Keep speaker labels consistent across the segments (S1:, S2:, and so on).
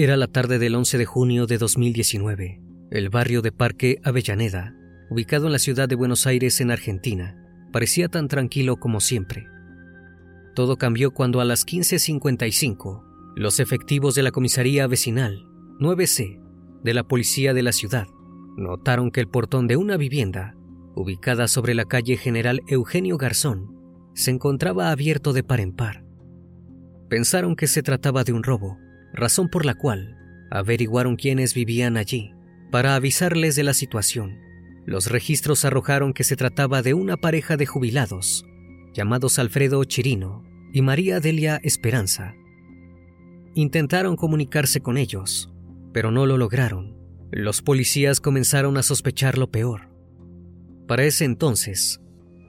S1: Era la tarde del 11 de junio de 2019. El barrio de Parque Avellaneda, ubicado en la ciudad de Buenos Aires, en Argentina, parecía tan tranquilo como siempre. Todo cambió cuando a las 15.55, los efectivos de la comisaría vecinal 9C de la policía de la ciudad notaron que el portón de una vivienda, ubicada sobre la calle General Eugenio Garzón, se encontraba abierto de par en par. Pensaron que se trataba de un robo, razón por la cual averiguaron quiénes vivían allí para avisarles de la situación. Los registros arrojaron que se trataba de una pareja de jubilados, llamados Alfredo Chirino y María Delia Esperanza. Intentaron comunicarse con ellos, pero no lo lograron. Los policías comenzaron a sospechar lo peor. Para ese entonces,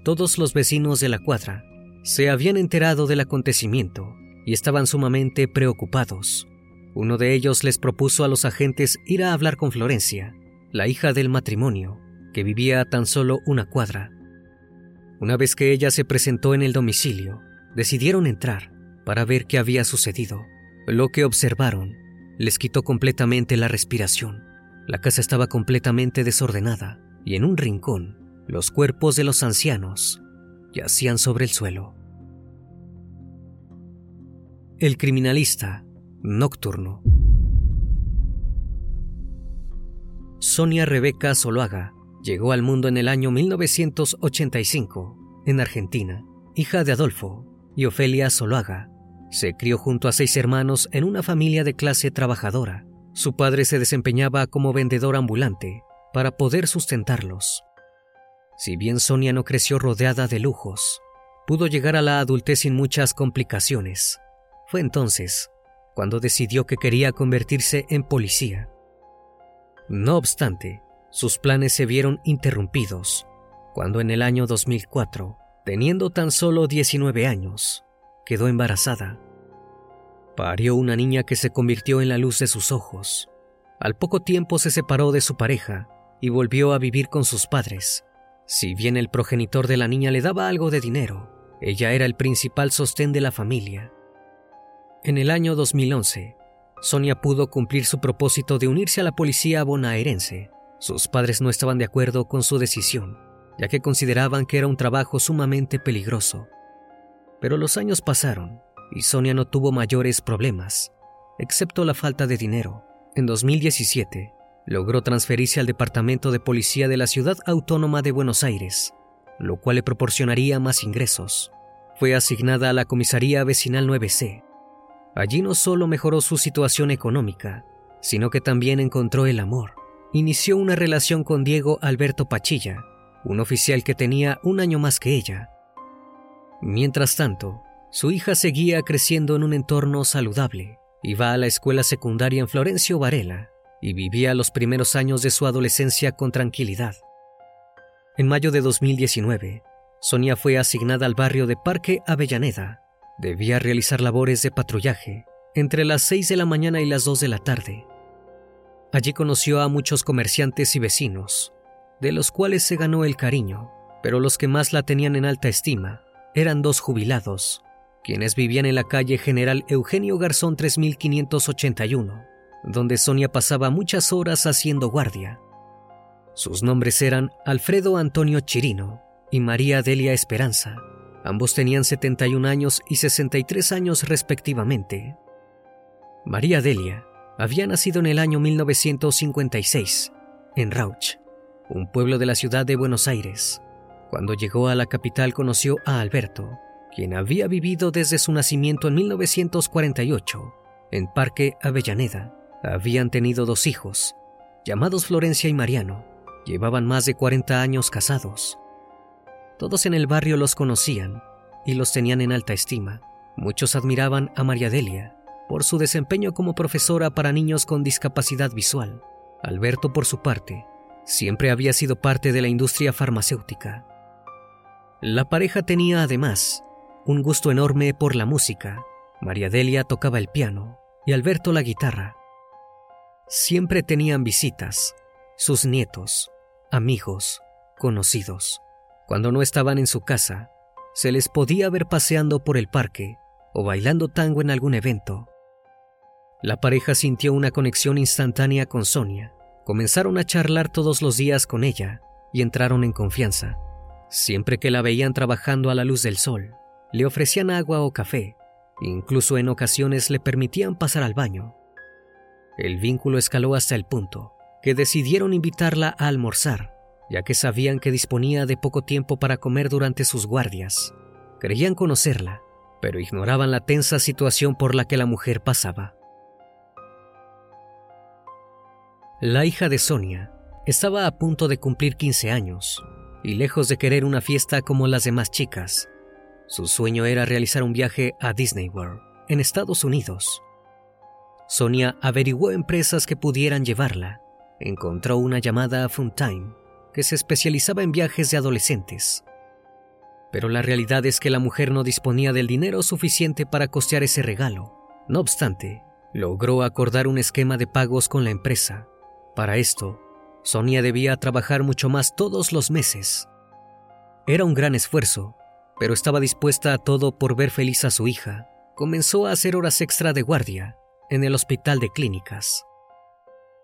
S1: todos los vecinos de la cuadra se habían enterado del acontecimiento y estaban sumamente preocupados. Uno de ellos les propuso a los agentes ir a hablar con Florencia, la hija del matrimonio, que vivía a tan solo una cuadra. Una vez que ella se presentó en el domicilio, decidieron entrar para ver qué había sucedido. Lo que observaron les quitó completamente la respiración. La casa estaba completamente desordenada y en un rincón los cuerpos de los ancianos yacían sobre el suelo. El criminalista nocturno. Sonia Rebeca Zoloaga llegó al mundo en el año 1985 en Argentina, hija de Adolfo y Ofelia Zoloaga. Se crió junto a seis hermanos en una familia de clase trabajadora. Su padre se desempeñaba como vendedor ambulante para poder sustentarlos. Si bien Sonia no creció rodeada de lujos, pudo llegar a la adultez sin muchas complicaciones. Fue entonces cuando decidió que quería convertirse en policía. No obstante, sus planes se vieron interrumpidos cuando en el año 2004, teniendo tan solo 19 años, quedó embarazada. Parió una niña que se convirtió en la luz de sus ojos. Al poco tiempo se separó de su pareja y volvió a vivir con sus padres. Si bien el progenitor de la niña le daba algo de dinero, ella era el principal sostén de la familia. En el año 2011, Sonia pudo cumplir su propósito de unirse a la policía bonaerense. Sus padres no estaban de acuerdo con su decisión, ya que consideraban que era un trabajo sumamente peligroso. Pero los años pasaron y Sonia no tuvo mayores problemas, excepto la falta de dinero. En 2017, logró transferirse al Departamento de Policía de la Ciudad Autónoma de Buenos Aires, lo cual le proporcionaría más ingresos. Fue asignada a la Comisaría Vecinal 9C. Allí no solo mejoró su situación económica, sino que también encontró el amor. Inició una relación con Diego Alberto Pachilla, un oficial que tenía un año más que ella. Mientras tanto, su hija seguía creciendo en un entorno saludable. Iba a la escuela secundaria en Florencio Varela y vivía los primeros años de su adolescencia con tranquilidad. En mayo de 2019, Sonia fue asignada al barrio de Parque Avellaneda. Debía realizar labores de patrullaje entre las 6 de la mañana y las 2 de la tarde. Allí conoció a muchos comerciantes y vecinos, de los cuales se ganó el cariño, pero los que más la tenían en alta estima eran dos jubilados, quienes vivían en la calle General Eugenio Garzón 3581, donde Sonia pasaba muchas horas haciendo guardia. Sus nombres eran Alfredo Antonio Chirino y María Delia Esperanza. Ambos tenían 71 años y 63 años respectivamente. María Delia había nacido en el año 1956 en Rauch, un pueblo de la ciudad de Buenos Aires. Cuando llegó a la capital conoció a Alberto, quien había vivido desde su nacimiento en 1948 en Parque Avellaneda. Habían tenido dos hijos, llamados Florencia y Mariano. Llevaban más de 40 años casados. Todos en el barrio los conocían y los tenían en alta estima. Muchos admiraban a María Delia por su desempeño como profesora para niños con discapacidad visual. Alberto, por su parte, siempre había sido parte de la industria farmacéutica. La pareja tenía además un gusto enorme por la música. María Delia tocaba el piano y Alberto la guitarra. Siempre tenían visitas, sus nietos, amigos, conocidos. Cuando no estaban en su casa, se les podía ver paseando por el parque o bailando tango en algún evento. La pareja sintió una conexión instantánea con Sonia. Comenzaron a charlar todos los días con ella y entraron en confianza. Siempre que la veían trabajando a la luz del sol, le ofrecían agua o café, incluso en ocasiones le permitían pasar al baño. El vínculo escaló hasta el punto que decidieron invitarla a almorzar, ya que sabían que disponía de poco tiempo para comer durante sus guardias. Creían conocerla, pero ignoraban la tensa situación por la que la mujer pasaba. La hija de Sonia estaba a punto de cumplir 15 años y lejos de querer una fiesta como las demás chicas, su sueño era realizar un viaje a Disney World, en Estados Unidos. Sonia averiguó empresas que pudieran llevarla. Encontró una llamada a Funtime, se especializaba en viajes de adolescentes. Pero la realidad es que la mujer no disponía del dinero suficiente para costear ese regalo. No obstante, logró acordar un esquema de pagos con la empresa. Para esto, Sonia debía trabajar mucho más todos los meses. Era un gran esfuerzo, pero estaba dispuesta a todo por ver feliz a su hija. Comenzó a hacer horas extra de guardia en el hospital de clínicas.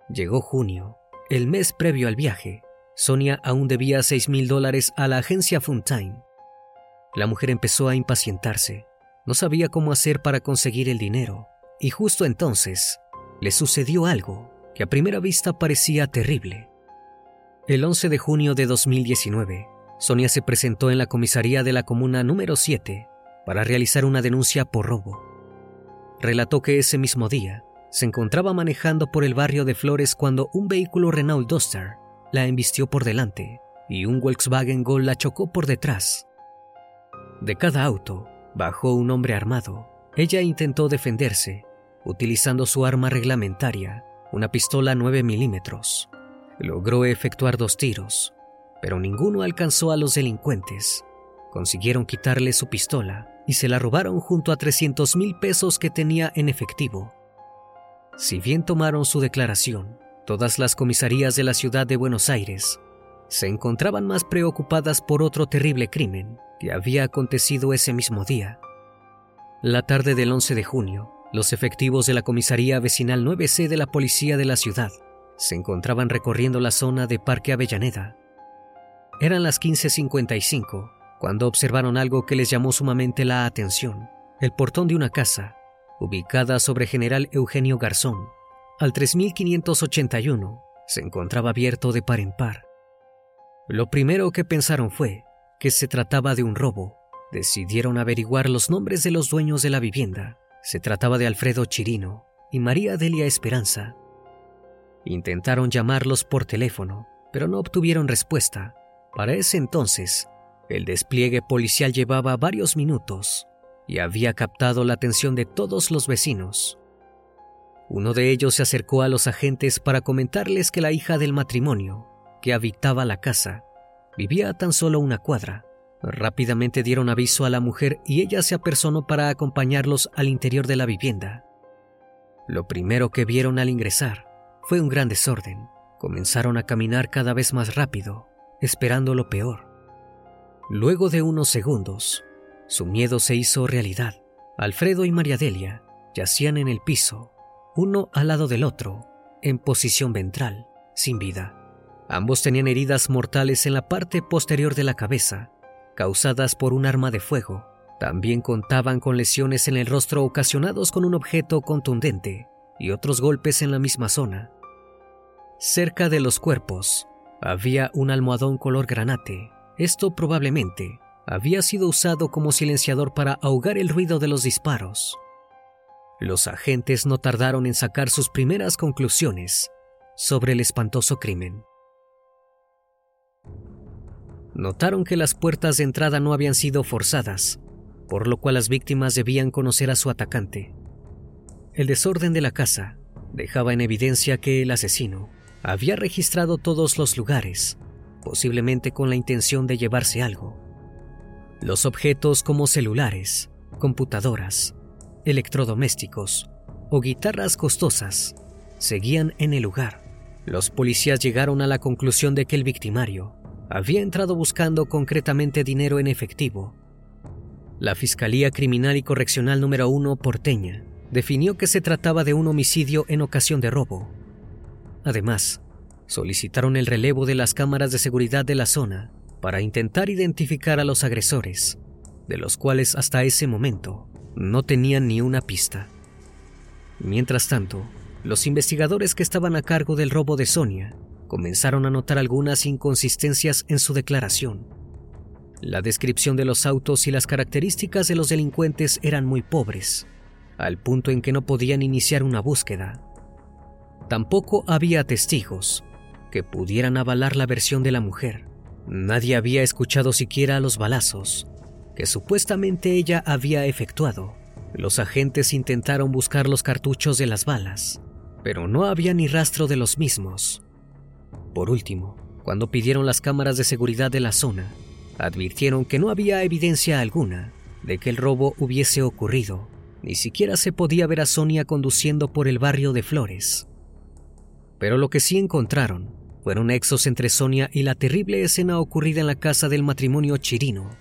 S1: Llegó junio, el mes previo al viaje. Sonia aún debía seis mil dólares a la agencia Funtime. La mujer empezó a impacientarse. No sabía cómo hacer para conseguir el dinero. Y justo entonces le sucedió algo que a primera vista parecía terrible. El 11 de junio de 2019, Sonia se presentó en la comisaría de la comuna número 7 para realizar una denuncia por robo. Relató que ese mismo día se encontraba manejando por el barrio de Flores cuando un vehículo Renault Duster la embistió por delante y un Volkswagen Gol la chocó por detrás. De cada auto bajó un hombre armado. Ella intentó defenderse utilizando su arma reglamentaria, una pistola 9 milímetros. Logró efectuar dos tiros, pero ninguno alcanzó a los delincuentes. Consiguieron quitarle su pistola y se la robaron junto a 300 mil pesos que tenía en efectivo. Si bien tomaron su declaración, todas las comisarías de la ciudad de Buenos Aires se encontraban más preocupadas por otro terrible crimen que había acontecido ese mismo día. La tarde del 11 de junio, los efectivos de la comisaría vecinal 9C de la policía de la ciudad se encontraban recorriendo la zona de Parque Avellaneda. Eran las 15.55 cuando observaron algo que les llamó sumamente la atención. el portón de una casa, ubicada sobre General Eugenio Garzón, al 3581, se encontraba abierto de par en par. Lo primero que pensaron fue que se trataba de un robo. Decidieron averiguar los nombres de los dueños de la vivienda. Se trataba de Alfredo Chirino y María Delia Esperanza. Intentaron llamarlos por teléfono, pero no obtuvieron respuesta. Para ese entonces, el despliegue policial llevaba varios minutos y había captado la atención de todos los vecinos. Uno de ellos se acercó a los agentes para comentarles que la hija del matrimonio, que habitaba la casa, vivía a tan solo una cuadra. Rápidamente dieron aviso a la mujer y ella se apersonó para acompañarlos al interior de la vivienda. Lo primero que vieron al ingresar fue un gran desorden. Comenzaron a caminar cada vez más rápido, esperando lo peor. Luego de unos segundos, su miedo se hizo realidad. Alfredo y María Delia yacían en el piso, uno al lado del otro, en posición ventral, sin vida. Ambos tenían heridas mortales en la parte posterior de la cabeza, causadas por un arma de fuego. También contaban con lesiones en el rostro ocasionados con un objeto contundente y otros golpes en la misma zona. Cerca de los cuerpos había un almohadón color granate. Esto probablemente había sido usado como silenciador para ahogar el ruido de los disparos. Los agentes no tardaron en sacar sus primeras conclusiones sobre el espantoso crimen. Notaron que las puertas de entrada no habían sido forzadas, por lo cual las víctimas debían conocer a su atacante. El desorden de la casa dejaba en evidencia que el asesino había registrado todos los lugares, posiblemente con la intención de llevarse algo. Los objetos como celulares, computadoras, electrodomésticos o guitarras costosas seguían en el lugar. Los policías llegaron a la conclusión de que el victimario había entrado buscando concretamente dinero en efectivo. La Fiscalía Criminal y Correccional número 1 porteña definió que se trataba de un homicidio en ocasión de robo. Además, solicitaron el relevo de las cámaras de seguridad de la zona para intentar identificar a los agresores, de los cuales hasta ese momento no tenían ni una pista. Mientras tanto, los investigadores que estaban a cargo del robo de Sonia comenzaron a notar algunas inconsistencias en su declaración. La descripción de los autos y las características de los delincuentes eran muy pobres, al punto en que no podían iniciar una búsqueda. Tampoco había testigos que pudieran avalar la versión de la mujer. Nadie había escuchado siquiera los balazos que supuestamente ella había efectuado. Los agentes intentaron buscar los cartuchos de las balas, pero no había ni rastro de los mismos. Por último, cuando pidieron las cámaras de seguridad de la zona, advirtieron que no había evidencia alguna de que el robo hubiese ocurrido. Ni siquiera se podía ver a Sonia conduciendo por el barrio de Flores. Pero lo que sí encontraron fueron nexos entre Sonia y la terrible escena ocurrida en la casa del matrimonio chirino.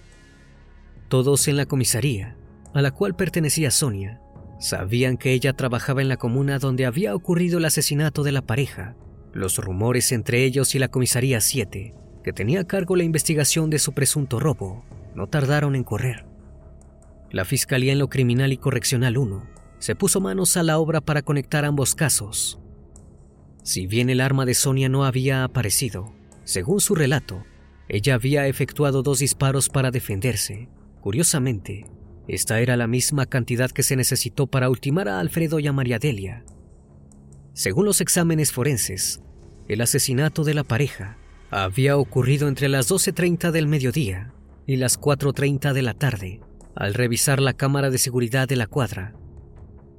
S1: Todos en la comisaría, a la cual pertenecía Sonia, sabían que ella trabajaba en la comuna donde había ocurrido el asesinato de la pareja. Los rumores entre ellos y la comisaría 7, que tenía a cargo la investigación de su presunto robo, no tardaron en correr. La Fiscalía en lo Criminal y Correccional 1 se puso manos a la obra para conectar ambos casos si bien el arma de Sonia no había aparecido, según su relato, ella había efectuado dos disparos para defenderse. Curiosamente, esta era la misma cantidad que se necesitó para ultimar a Alfredo y a María Delia. Según los exámenes forenses, el asesinato de la pareja había ocurrido entre las 12.30 del mediodía y las 4.30 de la tarde. Al revisar la cámara de seguridad de la cuadra,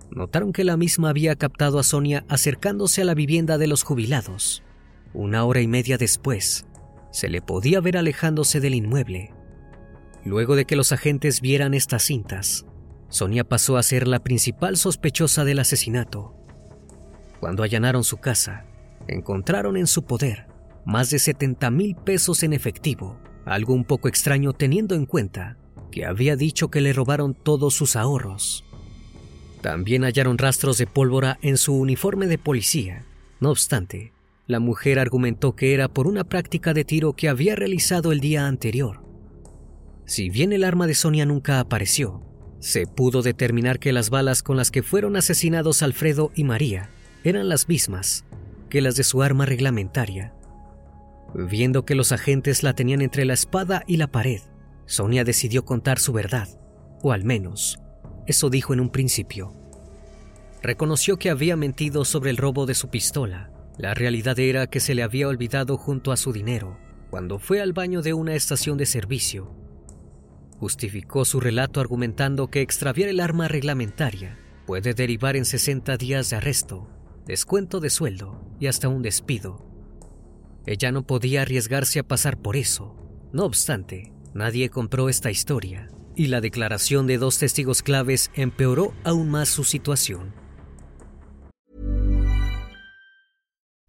S1: notaron que la misma había captado a Sonia acercándose a la vivienda de los jubilados. Una hora y media después, se le podía ver alejándose del inmueble. Luego de que los agentes vieran estas cintas, Sonia pasó a ser la principal sospechosa del asesinato. Cuando allanaron su casa, encontraron en su poder más de 70 mil pesos en efectivo, algo un poco extraño teniendo en cuenta que había dicho que le robaron todos sus ahorros. También hallaron rastros de pólvora en su uniforme de policía. No obstante, la mujer argumentó que era por una práctica de tiro que había realizado el día anterior. Si bien el arma de Sonia nunca apareció, Se pudo determinar que las balas con las que fueron asesinados Alfredo y María eran las mismas que las de su arma reglamentaria. Viendo que los agentes la tenían entre la espada y la pared, Sonia decidió contar su verdad, o al menos, eso dijo en un principio. Reconoció que había mentido sobre el robo de su pistola. La realidad era que se le había olvidado junto a su dinero cuando fue al baño de una estación de servicio. Justificó su relato argumentando que extraviar el arma reglamentaria puede derivar en 60 días de arresto, descuento de sueldo y hasta un despido. Ella no podía arriesgarse a pasar por eso. No obstante, nadie compró esta historia y la declaración de dos testigos claves empeoró aún más su situación.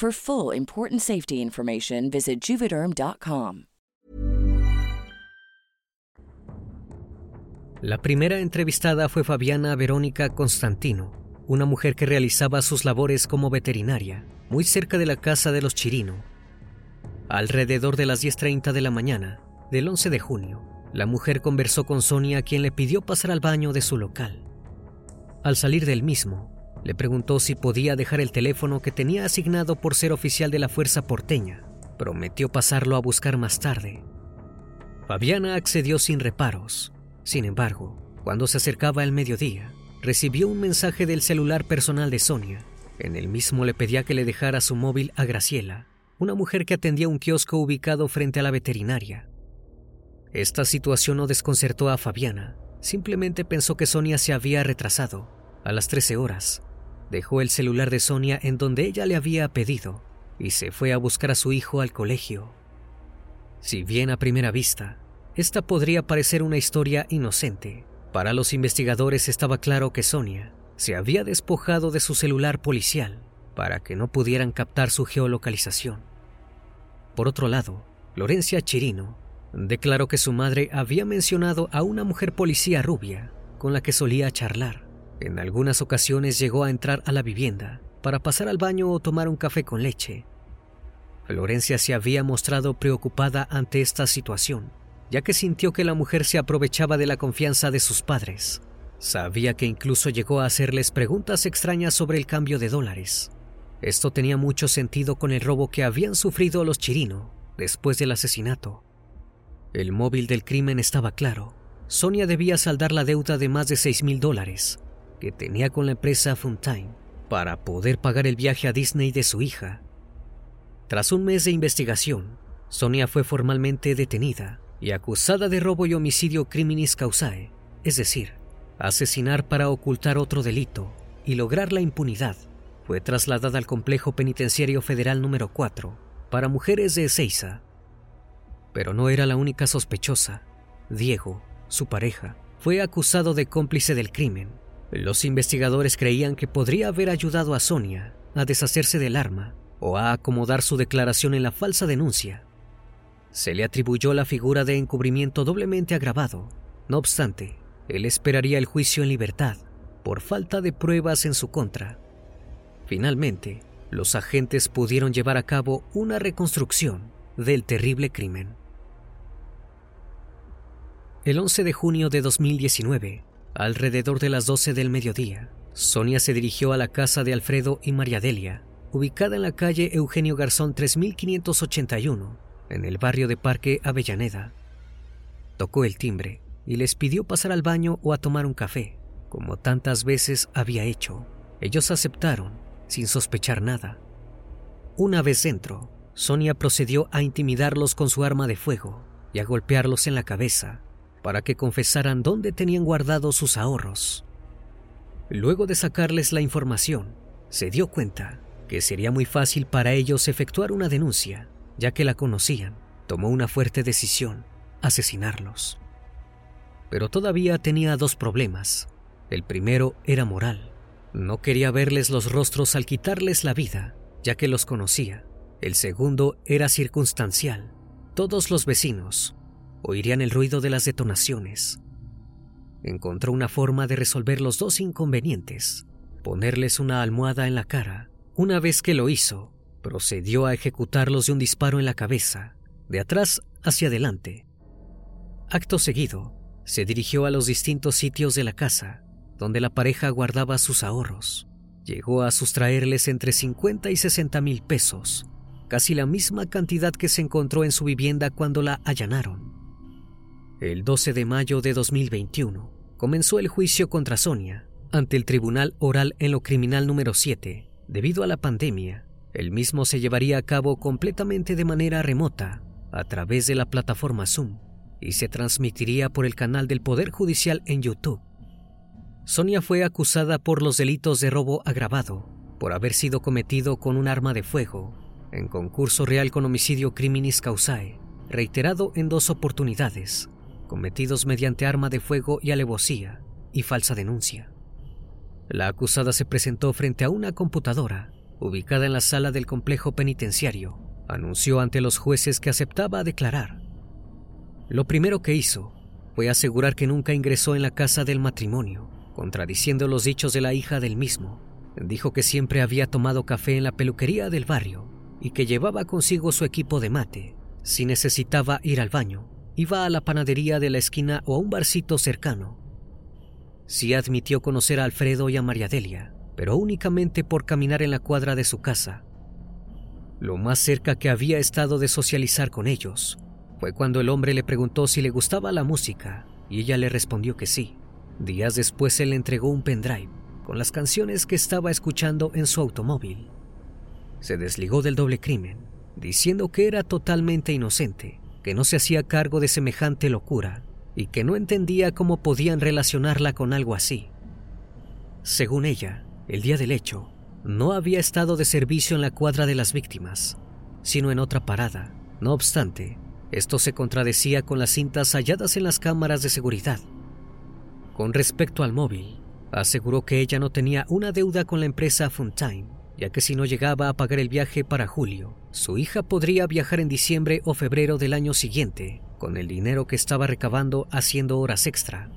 S2: For full important safety information, visit juvederm.com.
S1: La primera entrevistada fue Fabiana Verónica Constantino, una mujer que realizaba sus labores como veterinaria, muy cerca de la casa de los Chirino. Alrededor de las 10.30 de la mañana del 11 de junio, la mujer conversó con Sonia, quien le pidió pasar al baño de su local. Al salir del mismo, le preguntó si podía dejar el teléfono que tenía asignado por ser oficial de la Fuerza Porteña. Prometió pasarlo a buscar más tarde. Fabiana accedió sin reparos. Sin embargo, cuando se acercaba el mediodía, recibió un mensaje del celular personal de Sonia. En el mismo le pedía que le dejara su móvil a Graciela, una mujer que atendía un kiosco ubicado frente a la veterinaria. Esta situación no desconcertó a Fabiana, simplemente pensó que Sonia se había retrasado. A las 13 horas, dejó el celular de Sonia en donde ella le había pedido y se fue a buscar a su hijo al colegio. Si bien a primera vista, esta podría parecer una historia inocente, para los investigadores estaba claro que Sonia se había despojado de su celular policial para que no pudieran captar su geolocalización. Por otro lado, Lorencia Chirino declaró que su madre había mencionado a una mujer policía rubia con la que solía charlar. En algunas ocasiones llegó a entrar a la vivienda para pasar al baño o tomar un café con leche. Florencia se había mostrado preocupada ante esta situación, ya que sintió que la mujer se aprovechaba de la confianza de sus padres. Sabía que incluso llegó a hacerles preguntas extrañas sobre el cambio de dólares. Esto tenía mucho sentido con el robo que habían sufrido los Chirino después del asesinato. El móvil del crimen estaba claro. Sonia debía saldar la deuda de más de 6 mil dólares que tenía con la empresa Funtime para poder pagar el viaje a Disney de su hija. Tras un mes de investigación, Sonia fue formalmente detenida y acusada de robo y homicidio criminis causae, es decir, asesinar para ocultar otro delito y lograr la impunidad. Fue trasladada al complejo penitenciario federal número 4 para mujeres de Ezeiza. Pero no era la única sospechosa. Diego, su pareja, fue acusado de cómplice del crimen los investigadores creían que podría haber ayudado a Sonia a deshacerse del arma o a acomodar su declaración en la falsa denuncia. se le atribuyó la figura de encubrimiento doblemente agravado. No obstante, él esperaría el juicio en libertad por falta de pruebas en su contra. Finalmente, los agentes pudieron llevar a cabo una reconstrucción del terrible crimen. El 11 de junio de 2019, alrededor de las 12 del mediodía, Sonia se dirigió a la casa de Alfredo y María Delia, ubicada en la calle Eugenio Garzón 3581, en el barrio de Parque Avellaneda. Tocó el timbre y les pidió pasar al baño o a tomar un café, como tantas veces había hecho. Ellos aceptaron, sin sospechar nada. Una vez dentro, Sonia procedió a intimidarlos con su arma de fuego y a golpearlos en la cabeza para que confesaran dónde tenían guardados sus ahorros. Luego de sacarles la información, se dio cuenta que sería muy fácil para ellos efectuar una denuncia, ya que la conocían. Tomó una fuerte decisión, asesinarlos. Pero todavía tenía dos problemas. El primero era moral. No quería verles los rostros al quitarles la vida, ya que los conocía. El segundo era circunstancial. Todos los vecinos oirían el ruido de las detonaciones. Encontró una forma de resolver los dos inconvenientes, ponerles una almohada en la cara. Una vez que lo hizo, procedió a ejecutarlos de un disparo en la cabeza, de atrás hacia adelante. Acto seguido, se dirigió a los distintos sitios de la casa, donde la pareja guardaba sus ahorros. Llegó a sustraerles entre 50 y 60 mil pesos, casi la misma cantidad que se encontró en su vivienda cuando la allanaron. El 12 de mayo de 2021 comenzó el juicio contra Sonia ante el Tribunal Oral en lo Criminal número 7. Debido a la pandemia, el mismo se llevaría a cabo completamente de manera remota, a través de la plataforma Zoom, y se transmitiría por el canal del Poder Judicial en YouTube. Sonia fue acusada por los delitos de robo agravado, por haber sido cometido con un arma de fuego, en concurso real con homicidio criminis causae, reiterado en dos oportunidades, cometidos mediante arma de fuego y alevosía, y falsa denuncia. La acusada se presentó frente a una computadora ubicada en la sala del complejo penitenciario, anunció ante los jueces que aceptaba declarar. Lo primero que hizo fue asegurar que nunca ingresó en la casa del matrimonio, contradiciendo los dichos de la hija del mismo. Dijo que siempre había tomado café en la peluquería del barrio y que llevaba consigo su equipo de mate. Si necesitaba ir al baño, iba a la panadería de la esquina o a un barcito cercano. Sí admitió conocer a Alfredo y a María Delia, pero únicamente por caminar en la cuadra de su casa. Lo más cerca que había estado de socializar con ellos fue cuando el hombre le preguntó si le gustaba la música y ella le respondió que sí. Días después él le entregó un pendrive con las canciones que estaba escuchando en su automóvil. Se desligó del doble crimen, diciendo que era totalmente inocente, que no se hacía cargo de semejante locura y que no entendía cómo podían relacionarla con algo así. Según ella, el día del hecho, no había estado de servicio en la cuadra de las víctimas, sino en otra parada. No obstante, esto se contradecía con las cintas halladas en las cámaras de seguridad. Con respecto al móvil, aseguró que ella no tenía una deuda con la empresa Funtime, ya que si no llegaba a pagar el viaje para julio, su hija podría viajar en diciembre o febrero del año siguiente, con el dinero que estaba recabando haciendo horas extra.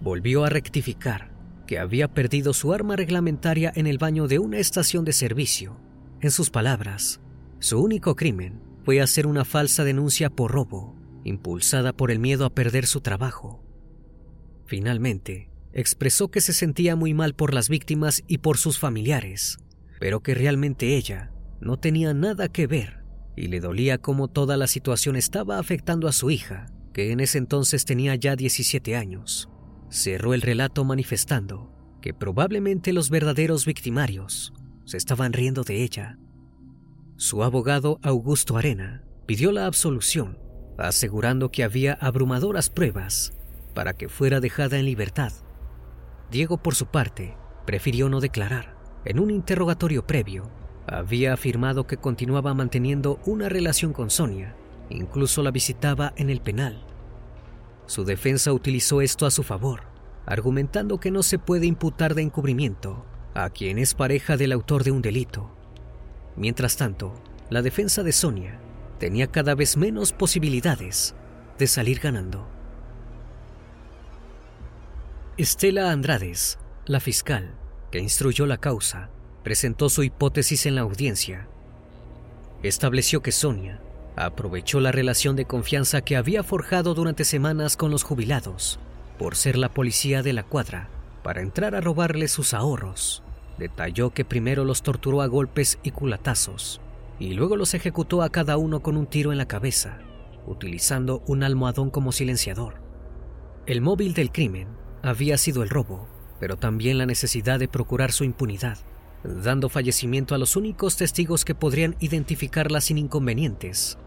S1: Volvió a rectificar que había perdido su arma reglamentaria en el baño de una estación de servicio. En sus palabras, su único crimen fue hacer una falsa denuncia por robo, impulsada por el miedo a perder su trabajo. Finalmente, expresó que se sentía muy mal por las víctimas y por sus familiares, pero que realmente ella no tenía nada que ver y le dolía cómo toda la situación estaba afectando a su hija, que en ese entonces tenía ya 17 años. Cerró el relato manifestando que probablemente los verdaderos victimarios se estaban riendo de ella. Su abogado Augusto Arena pidió la absolución, asegurando que había abrumadoras pruebas para que fuera dejada en libertad. Diego, por su parte, prefirió no declarar. En un interrogatorio previo, había afirmado que continuaba manteniendo una relación con Sonia, incluso la visitaba en el penal. Su defensa utilizó esto a su favor, argumentando que no se puede imputar de encubrimiento a quien es pareja del autor de un delito. Mientras tanto, la defensa de Sonia tenía cada vez menos posibilidades de salir ganando. Estela Andrades, la fiscal que instruyó la causa, presentó su hipótesis en la audiencia. Estableció que Sonia aprovechó la relación de confianza que había forjado durante semanas con los jubilados por ser la policía de la cuadra para entrar a robarle sus ahorros. Detalló que primero los torturó a golpes y culatazos y luego los ejecutó a cada uno con un tiro en la cabeza, utilizando un almohadón como silenciador. El móvil del crimen había sido el robo, pero también la necesidad de procurar su impunidad, dando fallecimiento a los únicos testigos que podrían identificarla sin inconvenientes.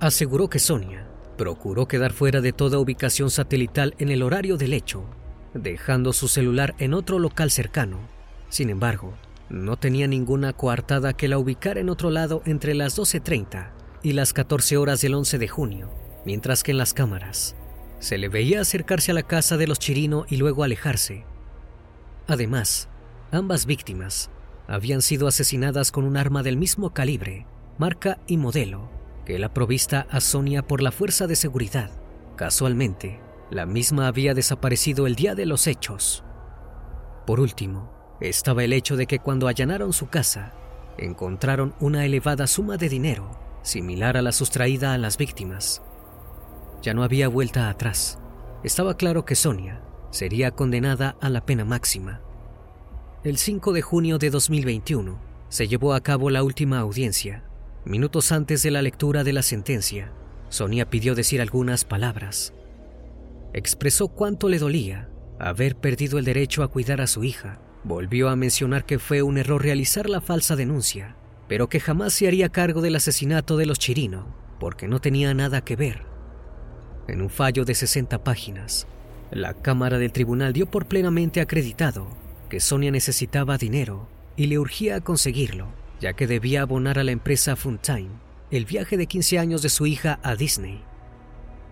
S1: Aseguró que Sonia procuró quedar fuera de toda ubicación satelital en el horario del hecho, dejando su celular en otro local cercano. Sin embargo, no tenía ninguna coartada que la ubicara en otro lado entre las 12.30 y las 14 horas del 11 de junio, mientras que en las cámaras se le veía acercarse a la casa de los Chirino y luego alejarse. Además, ambas víctimas habían sido asesinadas con un arma del mismo calibre, marca y modelo que la provista a Sonia por la fuerza de seguridad. Casualmente, la misma había desaparecido el día de los hechos. Por último, estaba el hecho de que cuando allanaron su casa, encontraron una elevada suma de dinero, similar a la sustraída a las víctimas. Ya no había vuelta atrás. Estaba claro que Sonia sería condenada a la pena máxima. El 5 de junio de 2021 se llevó a cabo la última audiencia. Minutos antes de la lectura de la sentencia, Sonia pidió decir algunas palabras. Expresó cuánto le dolía haber perdido el derecho a cuidar a su hija Volvió a mencionar que fue un error realizar la falsa denuncia, pero que jamás se haría cargo del asesinato de los Chirino, porque no tenía nada que ver. En un fallo de 60 páginas, la Cámara del Tribunal dio por plenamente acreditado que Sonia necesitaba dinero y le urgía a conseguirlo, ya que debía abonar a la empresa Funtime el viaje de 15 años de su hija a Disney.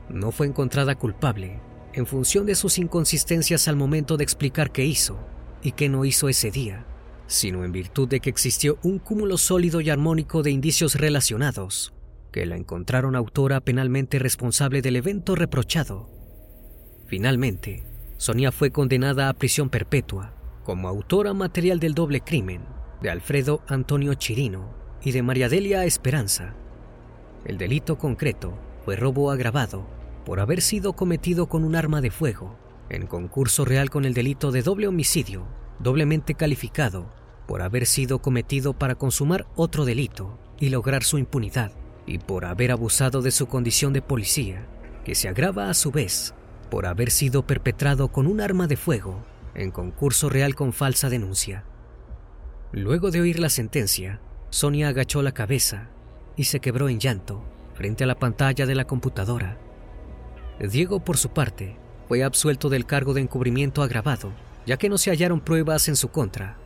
S1: No fue encontrada culpable en función de sus inconsistencias al momento de explicar qué hizo y que no hizo ese día, sino en virtud de que existió un cúmulo sólido y armónico de indicios relacionados, que la encontraron autora penalmente responsable del evento reprochado. Finalmente, Sonia fue condenada a prisión perpetua como autora material del doble crimen de Alfredo Antonio Chirino y de María Delia Esperanza. El delito concreto fue robo agravado por haber sido cometido con un arma de fuego en concurso real con el delito de doble homicidio, doblemente calificado por haber sido cometido para consumar otro delito y lograr su impunidad, y por haber abusado de su condición de policía, que se agrava a su vez por haber sido perpetrado con un arma de fuego en concurso real con falsa denuncia. Luego de oír la sentencia, Sonia agachó la cabeza y se quebró en llanto frente a la pantalla de la computadora. Diego, por su parte, fue absuelto del cargo de encubrimiento agravado, ya que no se hallaron pruebas en su contra.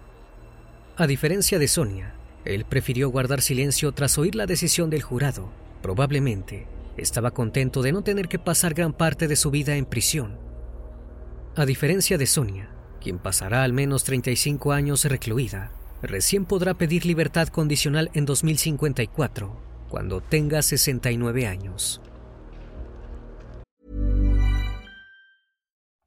S1: A diferencia de Sonia, él prefirió guardar silencio tras oír la decisión del jurado. Probablemente estaba contento de no tener que pasar gran parte de su vida en prisión. A diferencia de Sonia, quien pasará al menos 35 años recluida, recién podrá pedir libertad condicional en 2054, cuando tenga 69 años.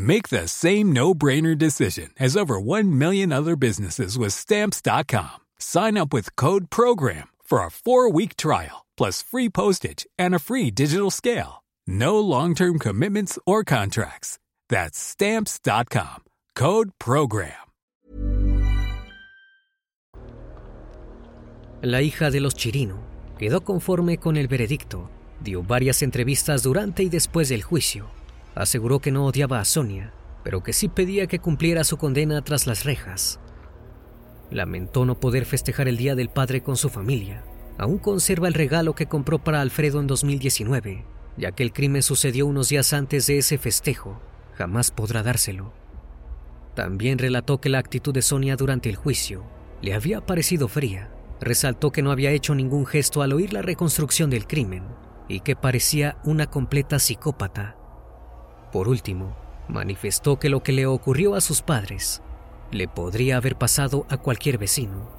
S3: Make the same no-brainer decision as over 1 million other businesses with Stamps.com. Sign up with code PROGRAM for a four-week trial, plus free postage and a free digital scale. No long-term commitments or contracts. That's Stamps.com. Code PROGRAM.
S1: La hija de los Chirino quedó conforme con el veredicto. Dio varias entrevistas durante y después del juicio. Aseguró que no odiaba a Sonia, pero que sí pedía que cumpliera su condena tras las rejas. Lamentó no poder festejar el Día del Padre con su familia. Aún conserva el regalo que compró para Alfredo en 2019, ya que el crimen sucedió unos días antes de ese festejo. Jamás podrá dárselo. También relató que la actitud de Sonia durante el juicio le había parecido fría. Resaltó que no había hecho ningún gesto al oír la reconstrucción del crimen y que parecía una completa psicópata. Por último, manifestó que lo que le ocurrió a sus padres le podría haber pasado a cualquier vecino.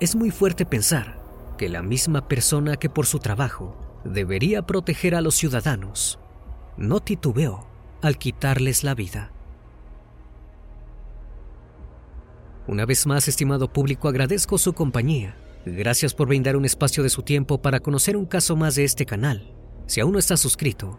S1: Es muy fuerte pensar que la misma persona que por su trabajo debería proteger a los ciudadanos no titubeó al quitarles la vida. Una vez más, estimado público, agradezco su compañía. Gracias por brindar un espacio de su tiempo para conocer un caso más de este canal. Si aún no estás suscrito,